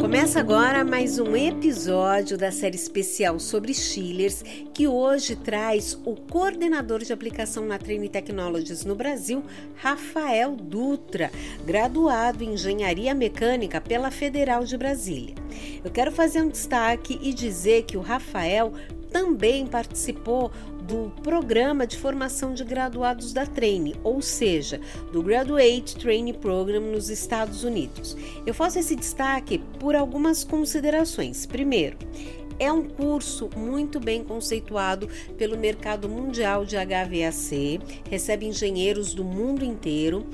Começa agora mais um episódio da série especial sobre chillers, que hoje traz o coordenador de aplicação na Train Technologies no Brasil, Rafael Dutra, graduado em Engenharia Mecânica pela Federal de Brasília. Eu quero fazer um destaque e dizer que o Rafael também participou do programa de formação de graduados da Traine, ou seja, do Graduate Training Program nos Estados Unidos. Eu faço esse destaque por algumas considerações. Primeiro, é um curso muito bem conceituado pelo mercado mundial de HVAC, recebe engenheiros do mundo inteiro.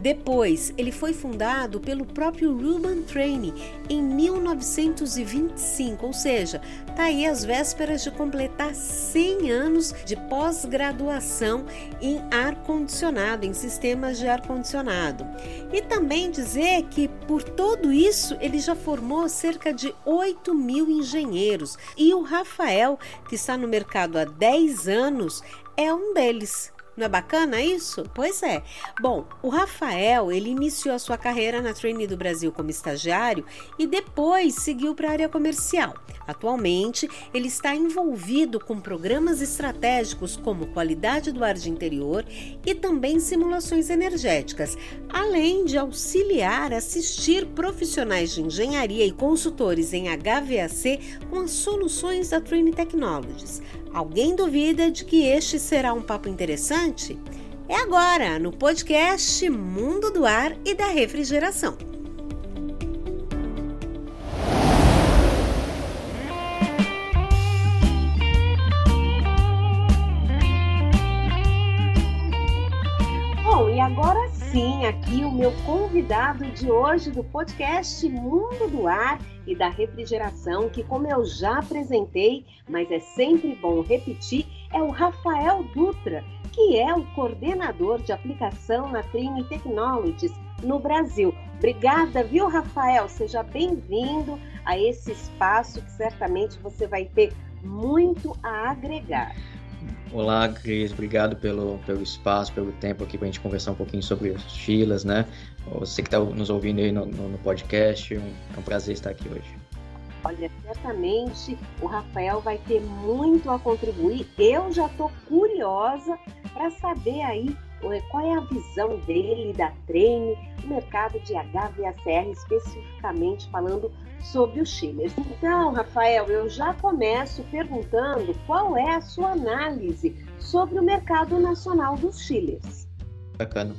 Depois, ele foi fundado pelo próprio Ruben Training em 1925, ou seja, está aí às vésperas de completar 100 anos de pós-graduação em ar-condicionado, em sistemas de ar-condicionado. E também dizer que por tudo isso ele já formou cerca de 8 mil engenheiros e o Rafael, que está no mercado há 10 anos, é um deles. Não é bacana isso? Pois é. Bom, o Rafael, ele iniciou a sua carreira na Trainee do Brasil como estagiário e depois seguiu para a área comercial. Atualmente, ele está envolvido com programas estratégicos como qualidade do ar de interior e também simulações energéticas, além de auxiliar, assistir profissionais de engenharia e consultores em HVAC com as soluções da Trainee Technologies. Alguém duvida de que este será um papo interessante? É agora, no podcast Mundo do Ar e da Refrigeração. Bom, e agora sim, aqui o meu convidado de hoje do podcast Mundo do Ar e da refrigeração, que, como eu já apresentei, mas é sempre bom repetir, é o Rafael Dutra, que é o coordenador de aplicação na Trine Technologies no Brasil. Obrigada, viu, Rafael? Seja bem-vindo a esse espaço que certamente você vai ter muito a agregar. Olá, Cris, obrigado pelo, pelo espaço, pelo tempo aqui para a gente conversar um pouquinho sobre os Chilas, né? Você que está nos ouvindo aí no, no, no podcast, é um prazer estar aqui hoje. Olha, certamente o Rafael vai ter muito a contribuir. Eu já estou curiosa para saber aí qual é a visão dele da Treine, do mercado de HVACR, especificamente falando sobre os chillers. Então, Rafael, eu já começo perguntando qual é a sua análise sobre o mercado nacional dos chillers. Bacana.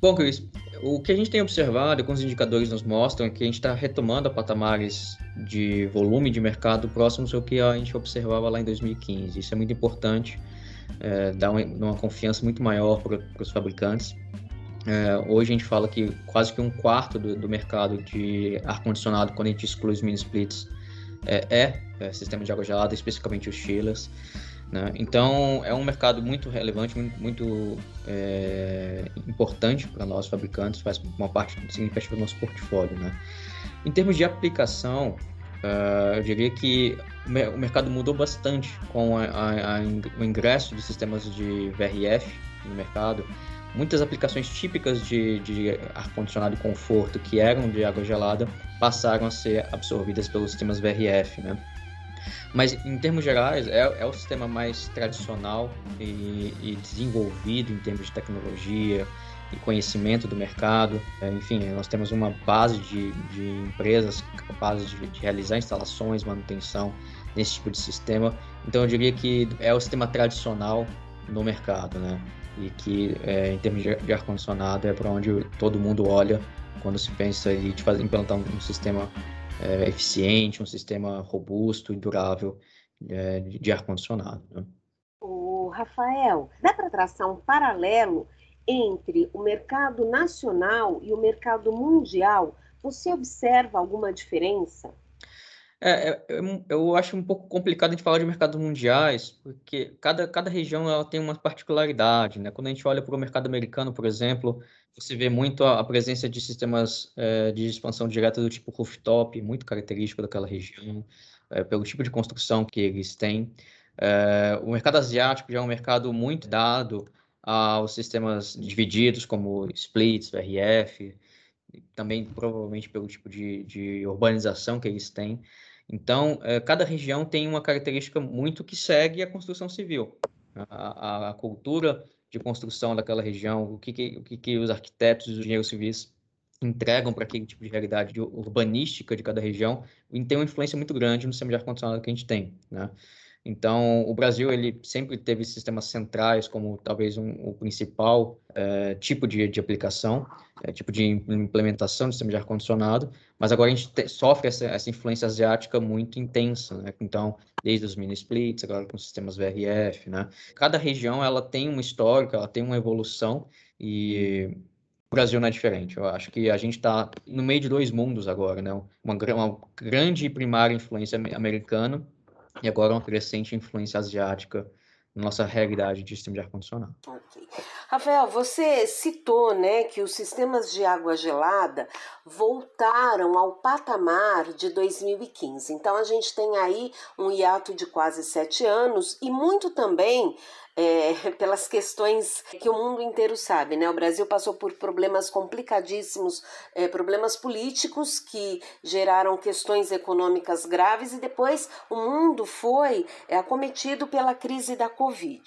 Bom, Cris, o que a gente tem observado, os indicadores nos mostram, é que a gente está retomando a patamares de volume de mercado próximos ao que a gente observava lá em 2015. Isso é muito importante, é, dá uma, confiança muito maior para os fabricantes. É, hoje a gente fala que quase que um quarto do, do mercado de ar-condicionado, quando a gente exclui os mini splits, é, é, é sistema de água gelada, especificamente os chillers. Né? Então é um mercado muito relevante, muito, muito é, importante para nós fabricantes, faz uma parte significativa do nosso portfólio. Né? Em termos de aplicação, uh, eu diria que o mercado mudou bastante com a, a, a, o ingresso de sistemas de VRF no mercado muitas aplicações típicas de, de ar-condicionado e conforto que eram de água gelada passaram a ser absorvidas pelos sistemas VRF, né? Mas, em termos gerais, é, é o sistema mais tradicional e, e, desenvolvido em termos de tecnologia e conhecimento do mercado. É, enfim, nós temos uma base de, de empresas capazes de, de realizar instalações, manutenção nesse tipo de sistema. Então, eu diria que é o sistema tradicional no mercado, né? e que é, em termos de, ar-condicionado é para onde todo mundo olha quando se pensa em de fazer, implantar um, um sistema é, eficiente, um sistema robusto e durável é, de, de ar-condicionado. Né? Rafael, dá para traçar um paralelo entre o mercado nacional e o mercado mundial? Você observa alguma diferença? É, é, eu, eu acho um pouco complicado a gente falar de mercados mundiais, porque cada, cada região ela tem uma particularidade, né? Quando a gente olha para o mercado americano, por exemplo, você vê muito a, a presença de sistemas é, de expansão direta do tipo rooftop, muito característico daquela região, é, pelo tipo de construção que eles têm. É, o mercado asiático já é um mercado muito dado aos sistemas divididos, como splits, VRF, também provavelmente pelo tipo de, de urbanização que eles têm. Então, é, cada região tem uma característica muito que segue a construção civil. A, a, cultura de construção daquela região, o que, que o que, que os arquitetos e os engenheiros civis entregam para aquele tipo de realidade urbanística de cada região, tem uma influência muito grande no sistema de ar-condicionado que a gente tem, né? Então, o Brasil ele sempre teve sistemas centrais como talvez um, o principal é, tipo de, de aplicação, é, tipo de implementação do sistema de ar-condicionado, mas agora a gente te, sofre essa, essa, influência asiática muito intensa, né? Então, desde os mini splits, agora com sistemas VRF, né? Cada região ela tem uma história, ela tem uma evolução e o Brasil não é diferente. Eu acho que a gente está no meio de dois mundos agora, né? Uma, uma grande primária influência americana e agora uma crescente influência asiática na nossa realidade de sistema de ar-condicionado. Okay. Rafael, você citou né, que os sistemas de água gelada voltaram ao patamar de 2015. Então a gente tem aí um hiato de quase sete anos e muito também é, pelas questões que o mundo inteiro sabe, né? O Brasil passou por problemas complicadíssimos, é, problemas políticos que geraram questões econômicas graves e depois o mundo foi é, acometido pela crise da Covid.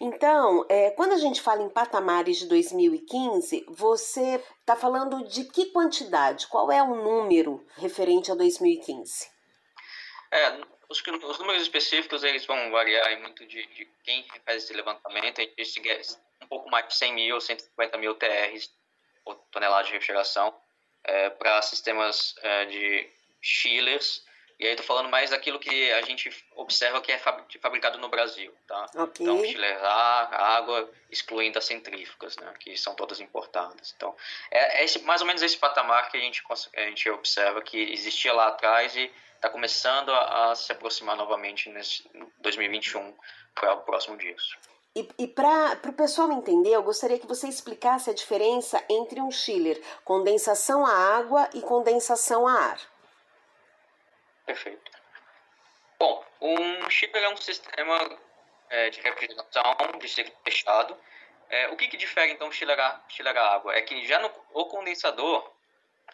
Então, é, quando a gente fala em patamares de 2015, você está falando de que quantidade? Qual é o número referente a 2015? É, os, os, números específicos eles vão variar muito de, de, quem faz esse levantamento. A gente é um pouco mais de 100 mil, 150 mil TRs, ou toneladas de refrigeração, é, para sistemas é, de chillers. E aí estou falando mais daquilo que a gente observa que é fabricado no Brasil, tá? Okay. Então, chiller água, excluindo as centrífugas, né? Que são todas importadas. Então, é, é esse, mais ou menos esse patamar que a gente, a gente observa que existia lá atrás e está começando a, a, se aproximar novamente nesse 2021 para o próximo disso. E, e para o pessoal entender, eu gostaria que você explicasse a diferença entre um chiller, condensação a água e condensação a ar. Perfeito. Bom, um chiller é um sistema é, de refrigeração de ciclo fechado. É, o que, que difere então chiller a, chiller a água? É que já no o condensador,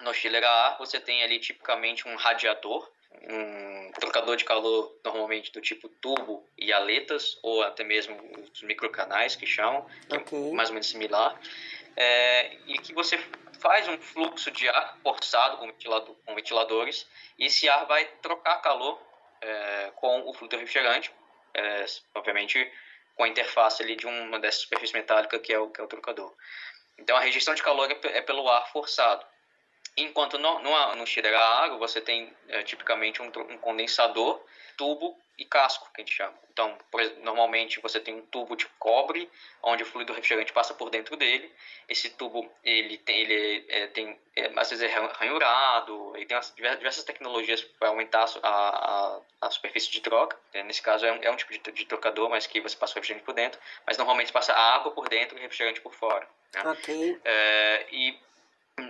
no chiller a ar, você tem ali tipicamente um radiador um trocador de calor normalmente do tipo tubo e aletas, ou até mesmo os microcanais que chamam, que é okay. mais ou menos similar, é, e que você faz um fluxo de ar forçado com, ventilador, com ventiladores, e esse ar vai trocar calor é, com o fluido refrigerante, é, obviamente com a interface ali de uma dessas superfícies metálicas que é o, que é o trocador. Então a rejeição de calor é, é pelo ar forçado. Enquanto no, no, no a água, você tem é, tipicamente um, um, condensador, tubo e casco, que a gente chama. Então, por, normalmente você tem um tubo de cobre, onde o fluido refrigerante passa por dentro dele. Esse tubo, ele tem, ele é, tem é, às vezes é ranhurado, ele tem diversas tecnologias para aumentar a, a, a, superfície de troca. É, nesse caso é um, é um tipo de, de, trocador, mas que você passa o refrigerante por dentro. Mas normalmente passa água por dentro e refrigerante por fora. Né? Ok. É, e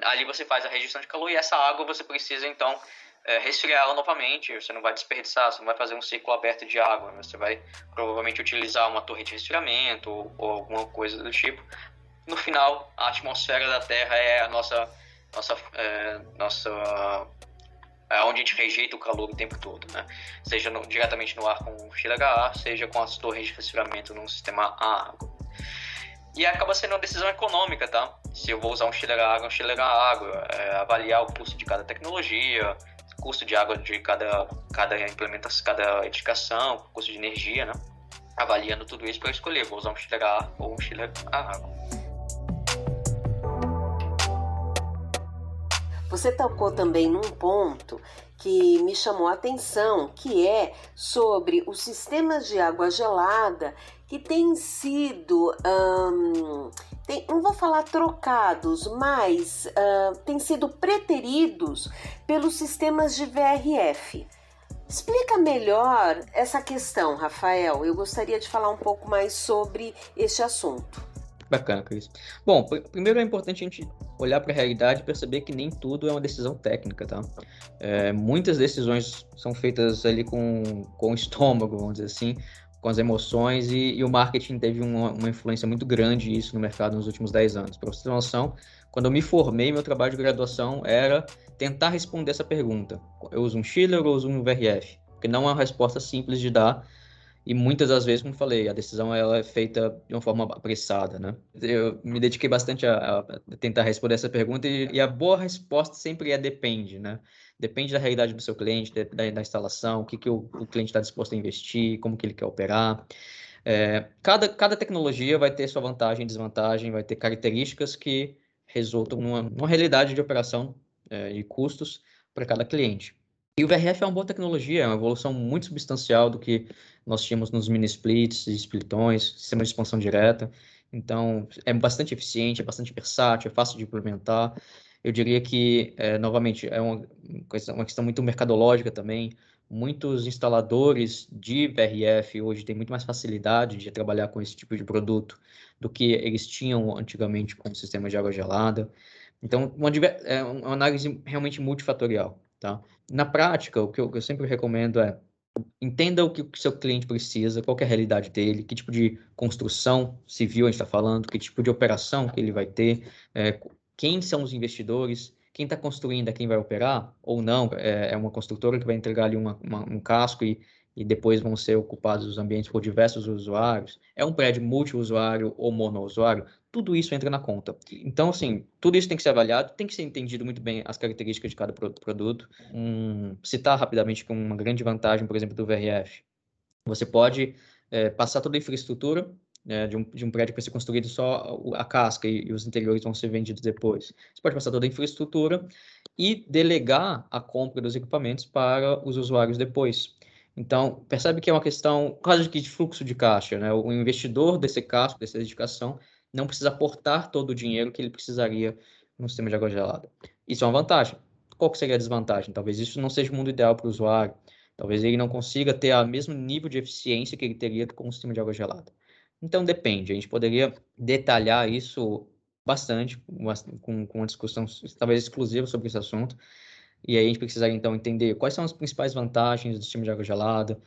ali você faz a rejeição de calor e essa água você precisa então é, resfriá-la novamente. Você não vai desperdiçar, você não vai fazer um ciclo aberto de água. Você vai provavelmente utilizar uma torre de resfriamento ou, ou alguma coisa do tipo. No final, a atmosfera da Terra é a nossa nossa é, nossa é onde a gente rejeita o calor o tempo todo, né? Seja no, diretamente no ar com o ar, seja com as torres de resfriamento num sistema a água. E acaba sendo uma decisão econômica, tá? Se eu vou usar um chiller a água, um chiller a água, é, avaliar o custo de cada tecnologia, custo de água de cada, cada implementação, cada edificação, custo de energia, né? Avaliando tudo isso para escolher, vou usar um chiller a ar ou um chiller a água. Você tocou também num ponto que me chamou a atenção, que é sobre os sistemas de água gelada que têm sido, tem, não vou falar trocados, mas têm sido preteridos pelos sistemas de VRF. Explica melhor essa questão, Rafael. Eu gostaria de falar um pouco mais sobre este assunto. Bacana, Cris. Bom, primeiro é importante a gente olhar para a realidade e perceber que nem tudo é uma decisão técnica, tá? É, muitas decisões são feitas ali com, com o estômago, vamos dizer assim, com as emoções e, e o marketing teve uma, uma, influência muito grande isso no mercado nos últimos 10 anos. Para você ter noção, quando eu me formei, meu trabalho de graduação era tentar responder essa pergunta. Eu uso um Schiller ou uso um VRF? Porque não é uma resposta simples de dar e muitas das vezes, como falei, a decisão ela é feita de uma forma apressada, né? Eu me dediquei bastante a, a tentar responder essa pergunta e, e, a boa resposta sempre é depende, né? Depende da realidade do seu cliente, da, da instalação, o que, que o, o cliente está disposto a investir, como que ele quer operar. É, cada, cada tecnologia vai ter sua vantagem e desvantagem, vai ter características que resultam numa, numa realidade de operação é, e custos para cada cliente. E o VRF é uma boa tecnologia, é uma evolução muito substancial do que nós tínhamos nos mini splits splitões, sistema de expansão direta. Então, é bastante eficiente, é bastante versátil, é fácil de implementar. Eu diria que, é, novamente, é uma, uma questão muito mercadológica também. Muitos instaladores de VRF hoje têm muito mais facilidade de trabalhar com esse tipo de produto do que eles tinham antigamente com o sistema de água gelada. Então, uma, é uma análise realmente multifatorial. Tá? Na prática, o que eu, que eu sempre recomendo é entenda o que o seu cliente precisa, qual é a realidade dele, que tipo de construção civil a gente está falando, que tipo de operação que ele vai ter, é, quem são os investidores, quem está construindo é quem vai operar ou não, é, é uma construtora que vai entregar ali uma, uma, um casco e e depois vão ser ocupados os ambientes por diversos usuários, é um prédio multiusuário ou monousuário, tudo isso entra na conta. Então, assim, tudo isso tem que ser avaliado, tem que ser entendido muito bem as características de cada produto. Um, citar rapidamente com uma grande vantagem, por exemplo, do VRF. Você pode é, passar toda a infraestrutura né, de, um, de um prédio que vai ser construído só a casca e, e, os interiores vão ser vendidos depois. Você pode passar toda a infraestrutura e delegar a compra dos equipamentos para os usuários depois. Então, percebe que é uma questão quase que de fluxo de caixa, né? O investidor desse casco, dessa edificação, não precisa aportar todo o dinheiro que ele precisaria no sistema de água gelada. Isso é uma vantagem. Qual que seria a desvantagem? Talvez isso não seja o mundo ideal para o usuário. Talvez ele não consiga ter o mesmo nível de eficiência que ele teria com o sistema de água gelada. Então, depende. A gente poderia detalhar isso bastante, com, com uma discussão talvez exclusiva sobre esse assunto, e aí a gente precisaria então entender quais são as principais vantagens do sistema de água gelada,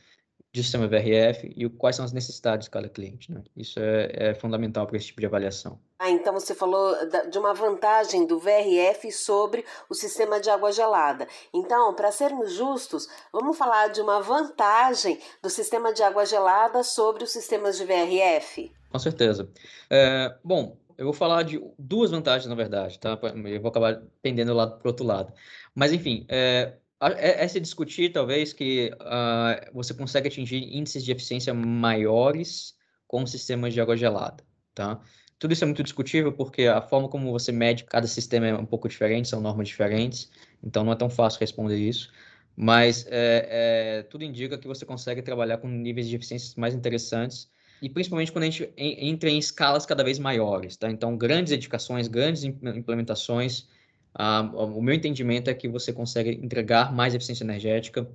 do sistema VRF e quais são as necessidades de cada cliente. Né? Isso é, é fundamental para esse tipo de avaliação. Ah, então você falou de uma vantagem do VRF sobre o sistema de água gelada. Então, para sermos justos, vamos falar de uma vantagem do sistema de água gelada sobre os sistemas de VRF? Com certeza. É, bom, eu vou falar de duas vantagens, na verdade, tá? Eu vou acabar pendendo para o outro lado. Mas, enfim, é, é, é se discutir, talvez, que uh, você consegue atingir índices de eficiência maiores com sistemas de água gelada, tá? Tudo isso é muito discutível porque a forma como você mede cada sistema é um pouco diferente, são normas diferentes, então não é tão fácil responder isso. Mas é, é, tudo indica que você consegue trabalhar com níveis de eficiência mais interessantes e principalmente quando a gente entra em escalas cada vez maiores, tá? Então, grandes edificações, grandes implementações, ah, o meu entendimento é que você consegue entregar mais eficiência energética,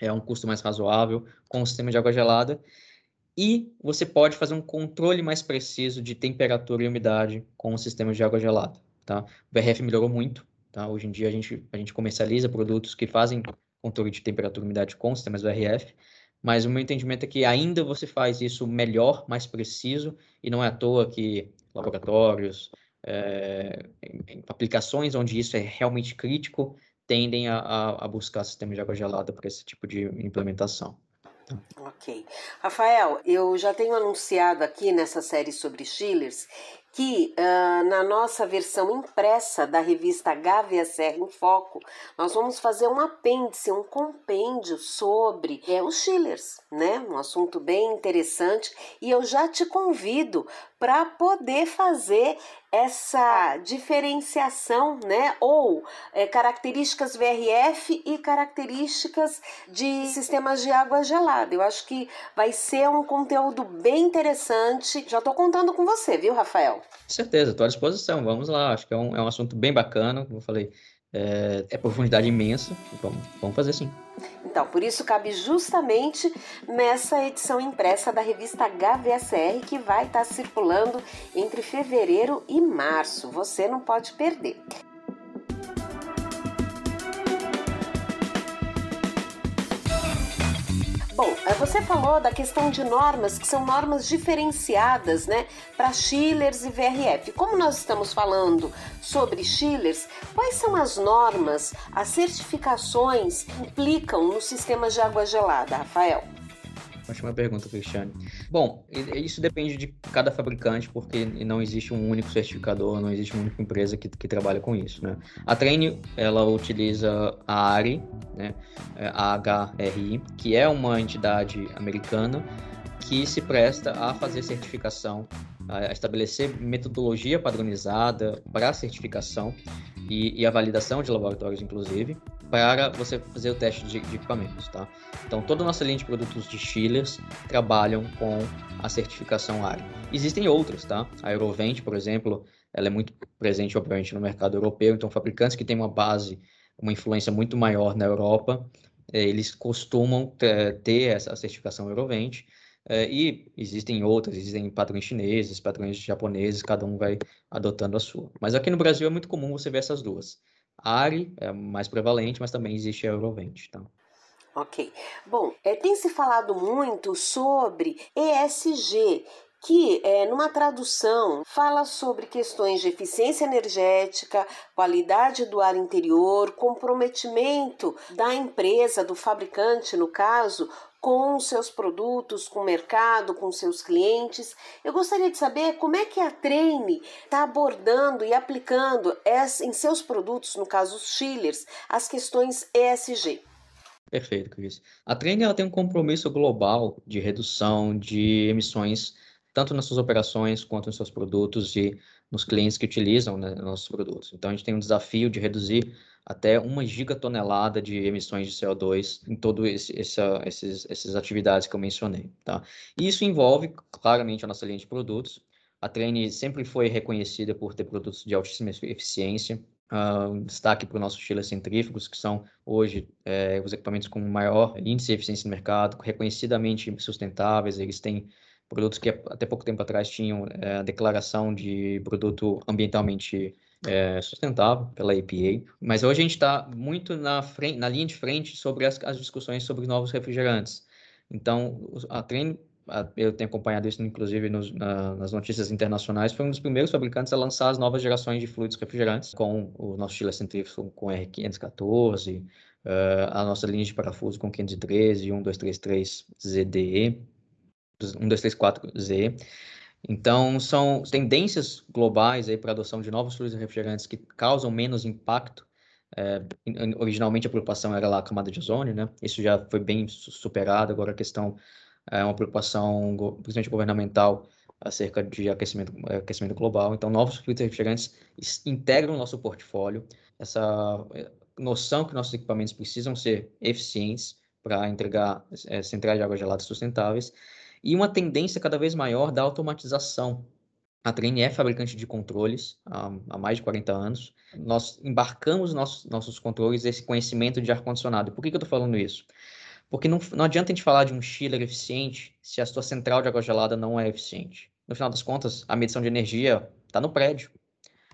é um custo mais razoável com o sistema de água gelada, e você pode fazer um controle mais preciso de temperatura e umidade com o sistema de água gelada, tá? O VRF melhorou muito, tá? Hoje em dia a gente, a gente comercializa produtos que fazem controle de temperatura e umidade com sistemas VRF, mas o meu entendimento é que ainda você faz isso melhor, mais preciso, e não é à toa que laboratórios, é, aplicações onde isso é realmente crítico, tendem a, a buscar sistemas de água gelada para esse tipo de implementação. Ok. Rafael, eu já tenho anunciado aqui nessa série sobre chillers que uh, na nossa versão impressa da revista Gávea Serra em Foco, nós vamos fazer um apêndice, um compêndio sobre é, os chillers, né? Um assunto bem interessante e eu já te convido para poder fazer essa diferenciação, né? Ou é, características VRF e características de sistemas de água gelada. Eu acho que vai ser um conteúdo bem interessante. Já estou contando com você, viu, Rafael? Certeza, estou à disposição. Vamos lá. Acho que é um, é um assunto bem bacana, como eu falei. É, é profundidade imensa. Vamos, vamos fazer sim. Então, por isso cabe justamente nessa edição impressa da revista HVSR que vai estar circulando entre fevereiro e março. Você não pode perder. Bom, é, você falou da questão de normas, que são normas diferenciadas, né, para chillers e VRF. Como nós estamos falando sobre chillers, quais são as normas, as certificações que implicam no sistema de água gelada, Rafael? Ótima pergunta, Cristiane. Bom, isso depende de cada fabricante, porque não existe um único certificador, não existe uma única empresa que, que trabalha com isso, né? A Train, ela utiliza a ARI, né? A HRI, que é uma entidade americana que se presta a fazer certificação, a estabelecer metodologia padronizada para certificação e, e a validação de laboratórios, inclusive, para você fazer o teste de, de, equipamentos, tá? Então, toda a nossa linha de produtos de chillers trabalham com a certificação ARI. Existem outras, tá? A Eurovent, por exemplo, ela é muito presente, obviamente, no mercado europeu, então fabricantes que têm uma base, uma influência muito maior na Europa, eh, eles costumam ter essa certificação Eurovent, eh, e existem outras, existem padrões chineses, padrões japoneses, cada um vai adotando a sua. Mas aqui no Brasil é muito comum você ver essas duas. ARI é mais prevalente, mas também existe a Eurovent. Então. Ok. Bom, é, tem se falado muito sobre ESG, que, é, numa tradução, fala sobre questões de eficiência energética, qualidade do ar interior, comprometimento da empresa, do fabricante, no caso, com seus produtos, com o mercado, com seus clientes. Eu gostaria de saber como é que a Treine está abordando e aplicando em seus produtos, no caso os chillers, as questões ESG. Perfeito, Cris. A Treine ela tem um compromisso global de redução de emissões, tanto nas suas operações quanto nos seus produtos e nos clientes que utilizam né, nossos produtos. Então, a gente tem um desafio de reduzir até uma gigatonelada de emissões de CO2 em todas essa, esses, essas atividades que eu mencionei. Tá? E isso envolve claramente a nossa linha de produtos. A Trane sempre foi reconhecida por ter produtos de altíssima eficiência, destaque para os nossos chiles centrífugos, que são hoje é, os equipamentos com maior índice de eficiência no mercado, reconhecidamente sustentáveis. Eles têm produtos que até pouco tempo atrás tinham é, a declaração de produto ambientalmente é, sustentável pela EPA, mas hoje a gente está muito na, frente, na linha de frente sobre as, as discussões sobre novos refrigerantes. Então, a Trem, eu tenho acompanhado isso, inclusive, nos, na, nas notícias internacionais, foi um dos primeiros fabricantes a lançar as novas gerações de fluidos refrigerantes, com o nosso chile centrífugo com R514, uh, a nossa linha de parafuso com 513 e 1233 ZDE, 1234Z. Então, são tendências globais para adoção de novos fluidos refrigerantes que causam menos impacto. É, originalmente a preocupação era lá a camada de ozônio, né? Isso já foi bem superado. Agora a questão é uma preocupação, principalmente governamental, acerca de aquecimento, aquecimento global. Então, novos fluidos refrigerantes integram o nosso portfólio. Essa é, noção que nossos equipamentos precisam ser eficientes para entregar é, centrais de água gelada sustentáveis e uma tendência cada vez maior da automatização. A Trine é fabricante de controles há, há mais de 40 anos. Nós embarcamos nossos, nossos controles esse conhecimento de ar-condicionado. Por que, que eu estou falando isso? Porque não, não adianta a gente falar de um chiller eficiente se a sua central de água gelada não é eficiente. No final das contas, a medição de energia está no prédio.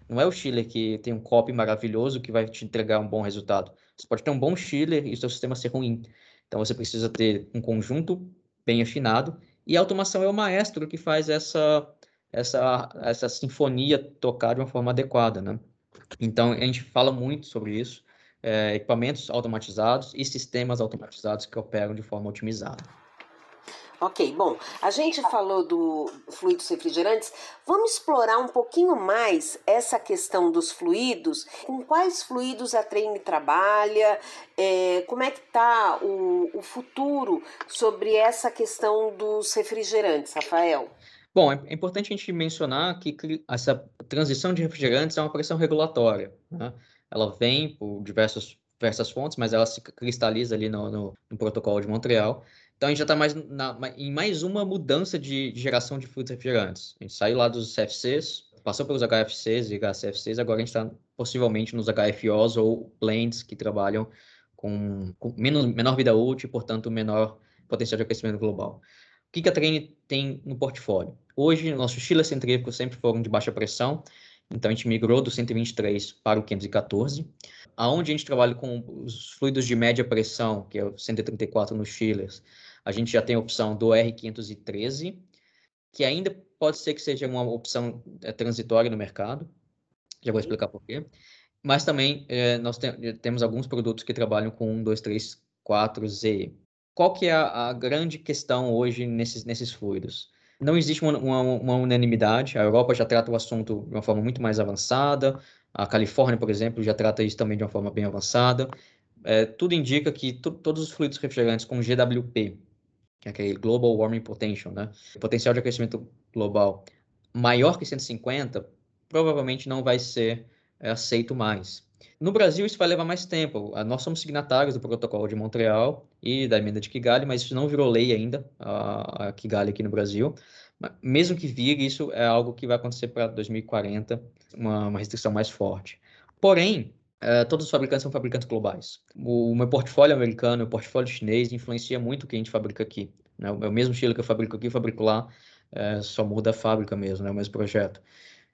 Não é o chiller que tem um copy maravilhoso que vai te entregar um bom resultado. Você pode ter um bom chiller e o seu sistema ser ruim. Então você precisa ter um conjunto bem afinado e a automação é o maestro que faz essa, essa, essa sinfonia tocar de uma forma adequada, né? Então, a gente fala muito sobre isso, é, equipamentos automatizados e sistemas automatizados que operam de forma otimizada. Ok, bom, a gente falou do fluidos refrigerantes, vamos explorar um pouquinho mais essa questão dos fluidos, com quais fluidos a Treine trabalha, é, como é que está o, o futuro sobre essa questão dos refrigerantes, Rafael? Bom, é importante a gente mencionar que essa transição de refrigerantes é uma pressão regulatória. Né? Ela vem por diversas, diversas fontes, mas ela se cristaliza ali no, no, no protocolo de Montreal. Então a gente já está mais na, em mais uma mudança de, geração de fluidos refrigerantes. A gente saiu lá dos CFCs, passou pelos HFCs e HCFCs, agora a gente está possivelmente nos HFOs ou blends que trabalham com, com menos, menor vida útil e, portanto, menor potencial de aquecimento global. O que, que a Trine tem no portfólio? Hoje, nossos chiles centrífugos sempre foram de baixa pressão, então a gente migrou do 123 para o 514. Aonde a gente trabalha com os fluidos de média pressão, que é o 134 nos chillers, A gente já tem a opção do R513, que ainda pode ser que seja uma opção é, transitória no mercado. Já vou explicar por quê. Mas também é, nós te temos alguns produtos que trabalham com 1, 2, 3, 4Z. Qual que é a, a grande questão hoje nesses, nesses fluidos? Não existe uma, uma, uma, unanimidade. A Europa já trata o assunto de uma forma muito mais avançada. A Califórnia, por exemplo, já trata isso também de uma forma bem avançada. É, tudo indica que todos os fluidos refrigerantes com GWP, que é aquele Global Warming Potential, né? Potencial de aquecimento global maior que 150, provavelmente não vai ser é, aceito mais. No Brasil, isso vai levar mais tempo. Nós somos signatários do Protocolo de Montreal e da emenda de Kigali, mas isso não virou lei ainda, a, Kigali aqui no Brasil. Mesmo que vire, isso é algo que vai acontecer para 2040, uma, uma, restrição mais forte. Porém, é, todos os fabricantes são fabricantes globais. O, o meu portfólio americano, o portfólio chinês, influencia muito o que a gente fabrica aqui. Né? O, o mesmo estilo que eu fabrico aqui, eu fabrico lá, é, só muda a fábrica mesmo, né? o mesmo projeto.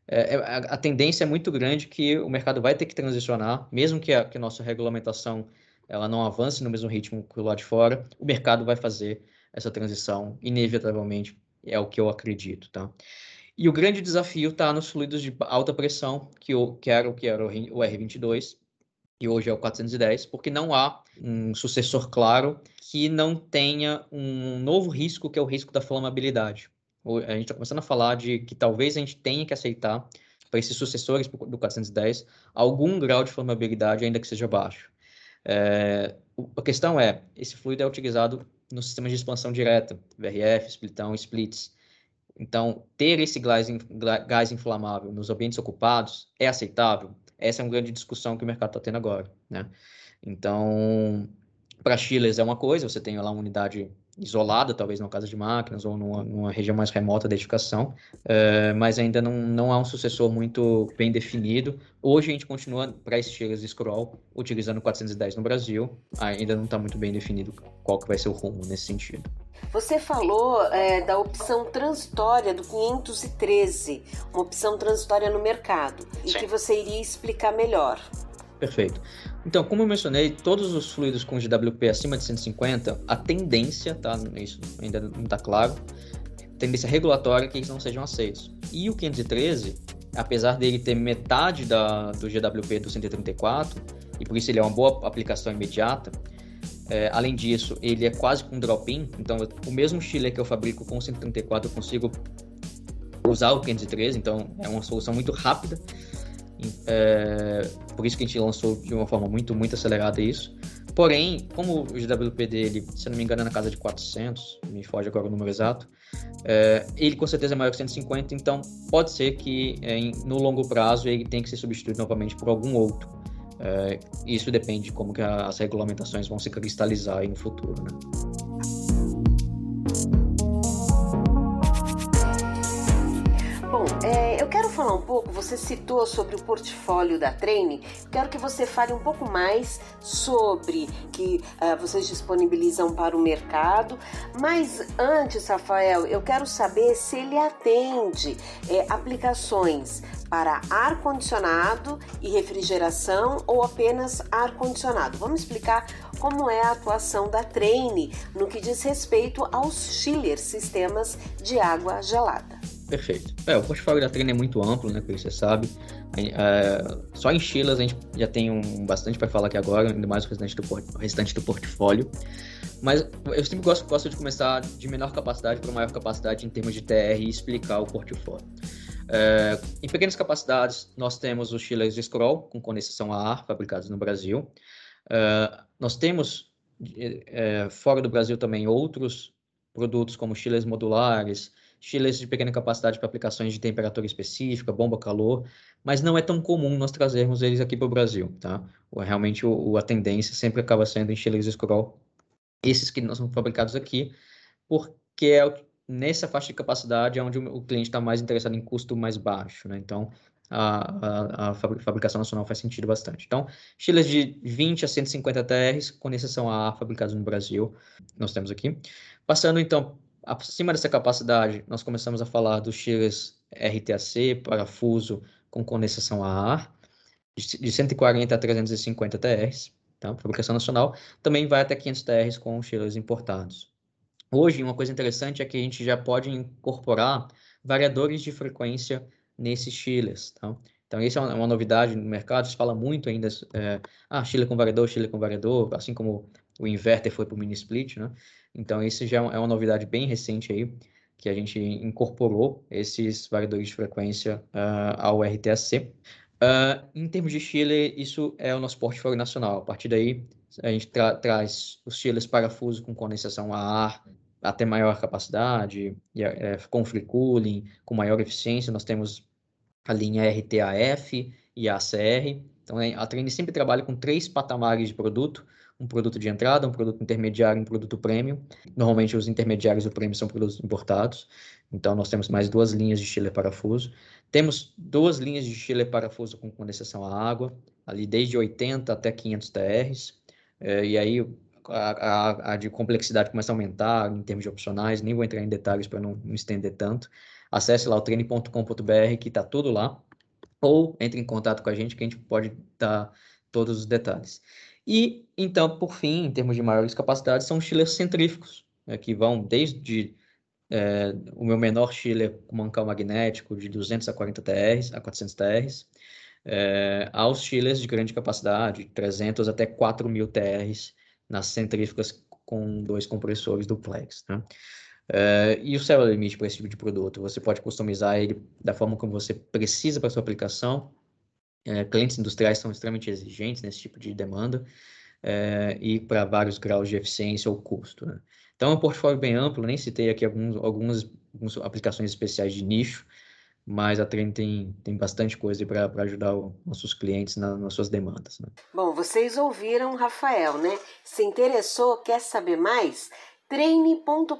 É, é, a, a, tendência é muito grande que o mercado vai ter que transicionar, mesmo que a, que a nossa regulamentação ela não avance no mesmo ritmo que o lado de fora, o mercado vai fazer essa transição, inevitavelmente, é o que eu acredito, tá? E o grande desafio está nos fluidos de alta pressão, que, o, que era o que era o R22, e hoje é o 410, porque não há um sucessor claro que não tenha um novo risco, que é o risco da flamabilidade a gente está começando a falar de que talvez a gente tenha que aceitar para esses sucessores do 410 algum grau de flamabilidade, ainda que seja baixo. É, a questão é, esse fluido é utilizado no sistema de expansão direta, VRF, splitão, splits. Então, ter esse gás, gás inflamável nos ambientes ocupados é aceitável? Essa é uma grande discussão que o mercado está tendo agora, né? Então, para chillers é uma coisa, você tem lá uma unidade isolada, talvez numa casa de máquinas ou numa, numa região mais remota da edificação, uh, mas ainda não, não há um sucessor muito bem definido. Hoje a gente continua para estilos de scroll utilizando 410 no Brasil, ainda não está muito bem definido qual que vai ser o rumo nesse sentido. Você falou é, da opção transitória do 513, uma opção transitória no mercado, Sim. e que você iria explicar melhor. Perfeito. Então, como eu mencionei, todos os fluidos com GWP acima de 150, a tendência, tá? Isso ainda não está claro, tendência regulatória é que eles não sejam aceitos. E o 513, apesar dele ter metade da, do GWP do 134, e por isso ele é uma boa aplicação imediata, é, além disso, ele é quase com drop-in, então o mesmo chiller que eu fabrico com 134 eu consigo usar o 513, então é uma solução muito rápida é, por isso que a gente lançou de uma forma muito, muito acelerada isso. Porém, como o GWP dele, se não me engano, é na casa de 400, me foge agora o número exato, é, ele com certeza é maior que 150, então pode ser que é, no longo prazo ele tenha que ser substituído novamente por algum outro. É, isso depende de como que as regulamentações vão se cristalizar no futuro. Né? Eu quero falar um pouco, você citou sobre o portfólio da Treine, quero que você fale um pouco mais sobre que uh, vocês disponibilizam para o mercado, mas antes, Rafael, eu quero saber se ele atende é, aplicações para ar-condicionado e refrigeração ou apenas ar-condicionado. Vamos explicar como é a atuação da Treine no que diz respeito aos chillers, sistemas de água gelada. Perfeito. É, o portfólio da Trina é muito amplo, né, como você sabe. É, só em Chilas a gente já tem um, bastante para falar aqui agora, ainda mais o restante do, o restante do portfólio. Mas eu sempre gosto, gosto de começar de menor capacidade para maior capacidade em termos de TR e explicar o portfólio. É, em pequenas capacidades, nós temos os chillers de scroll com condensação a ar, fabricados no Brasil. É, nós temos, é, fora do Brasil também, outros produtos como chillers modulares, chillers de pequena capacidade para aplicações de temperatura específica, bomba calor, mas não é tão comum nós trazermos eles aqui para o Brasil, tá? Realmente o, a tendência sempre acaba sendo em chillers scroll, esses que nós são fabricados aqui, porque é nessa faixa de capacidade é onde o cliente está mais interessado em custo mais baixo, né? Então, a, a, a, fabricação nacional faz sentido bastante. Então, chillers de 20 a 150 TRs, com exceção a fabricados no Brasil, nós temos aqui. Passando, então, Acima dessa capacidade, nós começamos a falar dos chillers RTAC, parafuso com condensação a ar, de 140 a 350 TRs, tá? fabricação nacional, também vai até 500 TRs com chillers importados. Hoje, uma coisa interessante é que a gente já pode incorporar variadores de frequência nesses chillers, tá? Então, isso é uma, novidade no mercado, se fala muito ainda, é, ah, chiller com variador, chiller com variador, assim como o inverter foi para o mini split, né? Então, isso já é uma novidade bem recente aí, que a gente incorporou esses variadores de frequência uh, ao RTAC. Uh, ah, em termos de chiller, isso é o nosso portfólio nacional. A partir daí, a gente tra traz os chillers parafuso com condensação a ar até maior capacidade, e, é, com free cooling, com maior eficiência. Nós temos a linha RTAF e a ACR. Então, a Trend sempre trabalha com três patamares de produto, um produto de entrada, um produto intermediário um produto premium. Normalmente os intermediários e o premium são produtos importados. Então nós temos mais duas linhas de chiller parafuso. Temos duas linhas de chiller parafuso com condensação a água, ali desde 80 até 500 TRs. É, e aí a, a, a, de complexidade começa a aumentar em termos de opcionais, nem vou entrar em detalhes para não me estender tanto. Acesse lá o treine.com.br que está tudo lá. Ou entre em contato com a gente que a gente pode dar todos os detalhes. E, então, por fim, em termos de maiores capacidades, são os chillers centríficos, né, que vão desde é, o meu menor chiller com mancal magnético de 200 a 40 TRs, a 400 TRs, é, aos chillers de grande capacidade, 300 até 4.000 TRs nas centrífugas com dois compressores duplex. Né? É, e o céu é limite para esse tipo de produto. Você pode customizar ele da forma como você precisa para sua aplicação é, clientes industriais são extremamente exigentes nesse tipo de demanda é, e para vários graus de eficiência ou custo. Né? Então, é um portfólio bem amplo, nem citei aqui alguns, algumas, algumas aplicações especiais de nicho, mas a Trend tem, tem bastante coisa para ajudar os nossos clientes na, nas suas demandas. Né? Bom, vocês ouviram Rafael, né? Se interessou, quer saber mais? treine.com.br.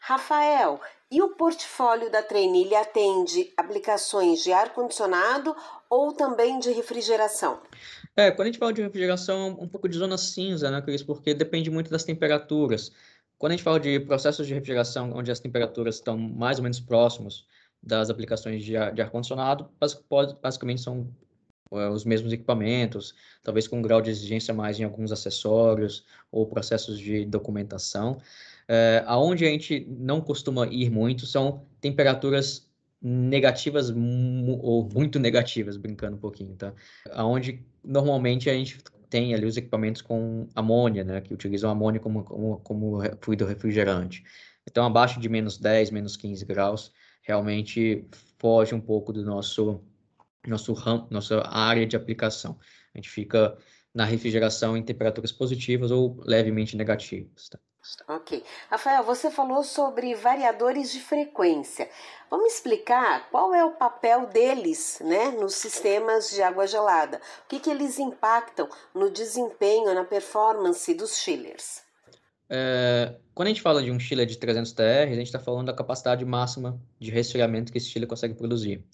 Rafael, e o portfólio da Treine ele atende aplicações de ar-condicionado ou também de refrigeração? É, quando a gente fala de refrigeração, um pouco de zona cinza, né, Cris? Porque depende muito das temperaturas. Quando a gente fala de processos de refrigeração onde as temperaturas estão mais ou menos próximos das aplicações de ar-condicionado, basicamente são é, os mesmos equipamentos, talvez com um grau de exigência mais em alguns acessórios ou processos de documentação. É, aonde a gente não costuma ir muito são temperaturas negativas ou muito negativas, brincando um pouquinho, tá? Aonde normalmente a gente tem ali os equipamentos com amônia, né? Que utilizam amônia como, como, como fluido refrigerante. Então, abaixo de menos 10, menos 15 graus, realmente foge um pouco do nosso nosso ram, nossa área de aplicação. A gente fica na refrigeração em temperaturas positivas ou levemente negativas. Tá? Ok. Rafael, você falou sobre variadores de frequência. Vamos explicar qual é o papel deles né, nos sistemas de água gelada? O que, que eles impactam no desempenho, na performance dos chillers? É, quando a gente fala de um chiller de 300 TR, a gente está falando da capacidade máxima de resfriamento que esse chiller consegue produzir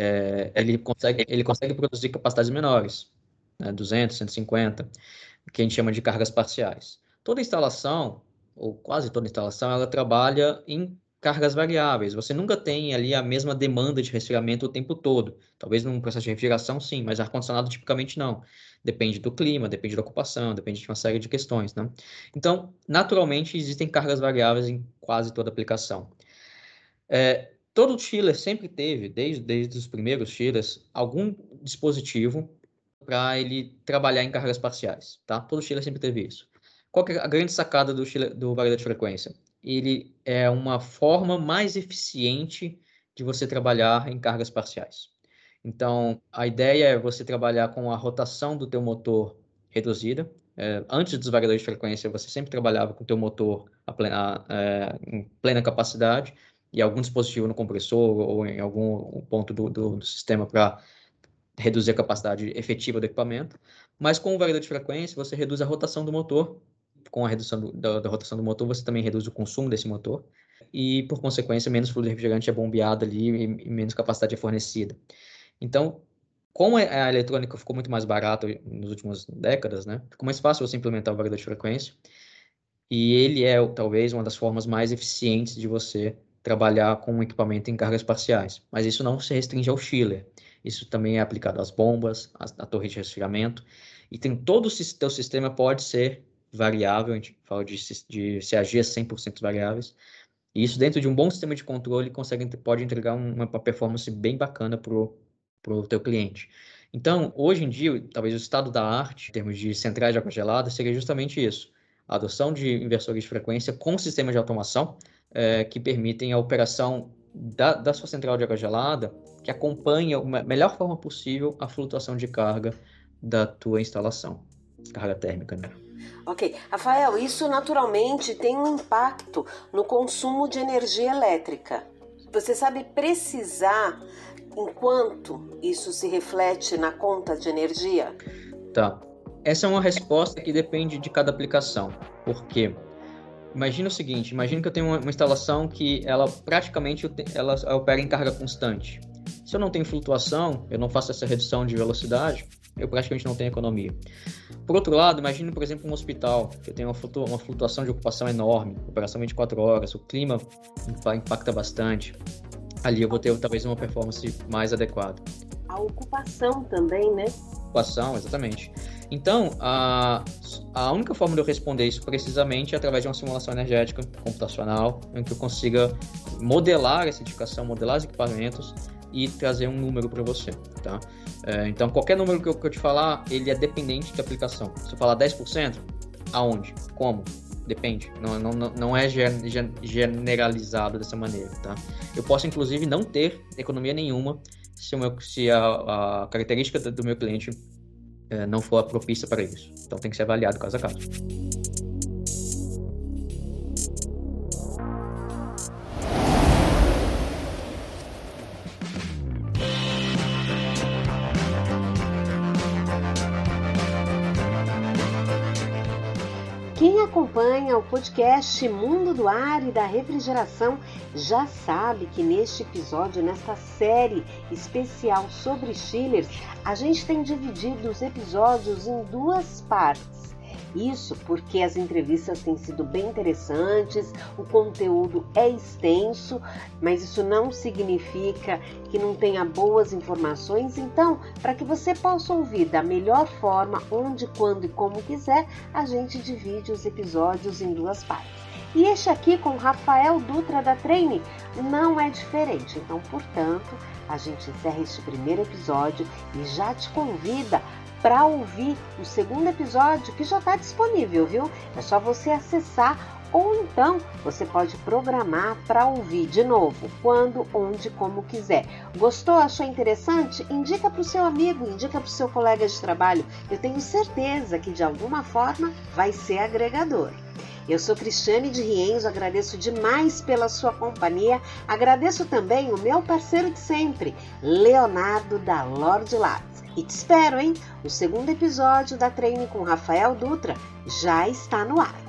é, ele, consegue, ele consegue produzir capacidades menores, né, 200, 150, que a gente chama de cargas parciais. Toda instalação, ou quase toda instalação, ela trabalha em cargas variáveis. Você nunca tem ali a mesma demanda de resfriamento o tempo todo. Talvez num processo de refrigeração, sim, mas ar-condicionado tipicamente não. Depende do clima, depende da ocupação, depende de uma série de questões. Né? Então, naturalmente, existem cargas variáveis em quase toda aplicação. É, Todo chiller sempre teve, desde, desde os primeiros chillers, algum dispositivo para ele trabalhar em cargas parciais, tá? Todo chiller sempre teve isso. Qual é a grande sacada do, do variador de frequência? Ele é uma forma mais eficiente de você trabalhar em cargas parciais. Então, a ideia é você trabalhar com a rotação do teu motor reduzida. É, antes dos variadores de frequência, você sempre trabalhava com o teu motor a plena, é, em plena capacidade e algum dispositivo no compressor ou em algum ponto do, do, do sistema para reduzir a capacidade efetiva do equipamento. Mas com o variador de frequência, você reduz a rotação do motor. Com a redução do, da, da, rotação do motor, você também reduz o consumo desse motor. E, por consequência, menos fluido refrigerante é bombeado ali e, e menos capacidade é fornecida. Então, como a eletrônica ficou muito mais barata nas últimas décadas, né, ficou mais fácil você implementar o variador de frequência. E ele é, talvez, uma das formas mais eficientes de você trabalhar com um equipamento em cargas parciais. Mas isso não se restringe ao chiller. Isso também é aplicado às bombas, à, à torre de resfriamento. E tem todo o teu sistema pode ser variável, a gente fala de, de CAGs 100% variáveis, e isso dentro de um bom sistema de controle consegue, pode entregar uma performance bem bacana para o teu cliente. Então, hoje em dia, talvez o estado da arte, em termos de centrais de água gelada, seria justamente isso. A adoção de inversores de frequência com sistemas de automação é, que permitem a operação da, da sua central de água gelada, que acompanha a melhor forma possível a flutuação de carga da tua instalação, carga térmica, né? Ok. Rafael, isso naturalmente tem um impacto no consumo de energia elétrica. Você sabe precisar em quanto isso se reflete na conta de energia? Tá. Essa é uma resposta que depende de cada aplicação. Por quê? Imagina o seguinte, imagina que eu tenho uma, uma instalação que ela praticamente ela opera em carga constante. Se eu não tenho flutuação, eu não faço essa redução de velocidade, eu praticamente não tenho economia. Por outro lado, imagine, por exemplo, um hospital que tem uma, uma flutuação de ocupação enorme, operação 24 horas, o clima impacta bastante. Ali eu vou ter talvez uma performance mais adequada. A ocupação também, né? Ocupação, exatamente. Então, a, a única forma de eu responder isso precisamente é através de uma simulação energética computacional, em que eu consiga modelar essa edificação, modelar os equipamentos e trazer um número para você, tá? É, então, qualquer número que eu, que eu, te falar, ele é dependente de aplicação. Se eu falar 10%, aonde? Como? Depende. Não, não, não é generalizado dessa maneira, tá? Eu posso, inclusive, não ter economia nenhuma se, meu, se a, a, característica do meu cliente é, não for propícia para isso. Então, tem que ser avaliado caso a caso. Podcast Mundo do Ar e da Refrigeração já sabe que neste episódio, nesta série especial sobre chillers, a gente tem dividido os episódios em duas partes. Isso porque as entrevistas têm sido bem interessantes, o conteúdo é extenso, mas isso não significa que não tenha boas informações. Então, para que você possa ouvir da melhor forma, onde, quando e como quiser, a gente divide os episódios em duas partes. E este aqui com Rafael Dutra da Treine não é diferente. Então, portanto, a gente encerra este primeiro episódio e já te convida para ouvir o segundo episódio que já está disponível, viu? É só você acessar ou então você pode programar para ouvir de novo, quando, onde, como quiser. Gostou? Achou interessante? Indica para o seu amigo, indica para o seu colega de trabalho. Eu tenho certeza que de alguma forma vai ser agregador. Eu sou Cristiane de Rienzo, agradeço demais pela sua companhia. Agradeço também o meu parceiro de sempre, Leonardo da Lorde Labs. E te espero, hein? O segundo episódio da Treine com Rafael Dutra já está no ar.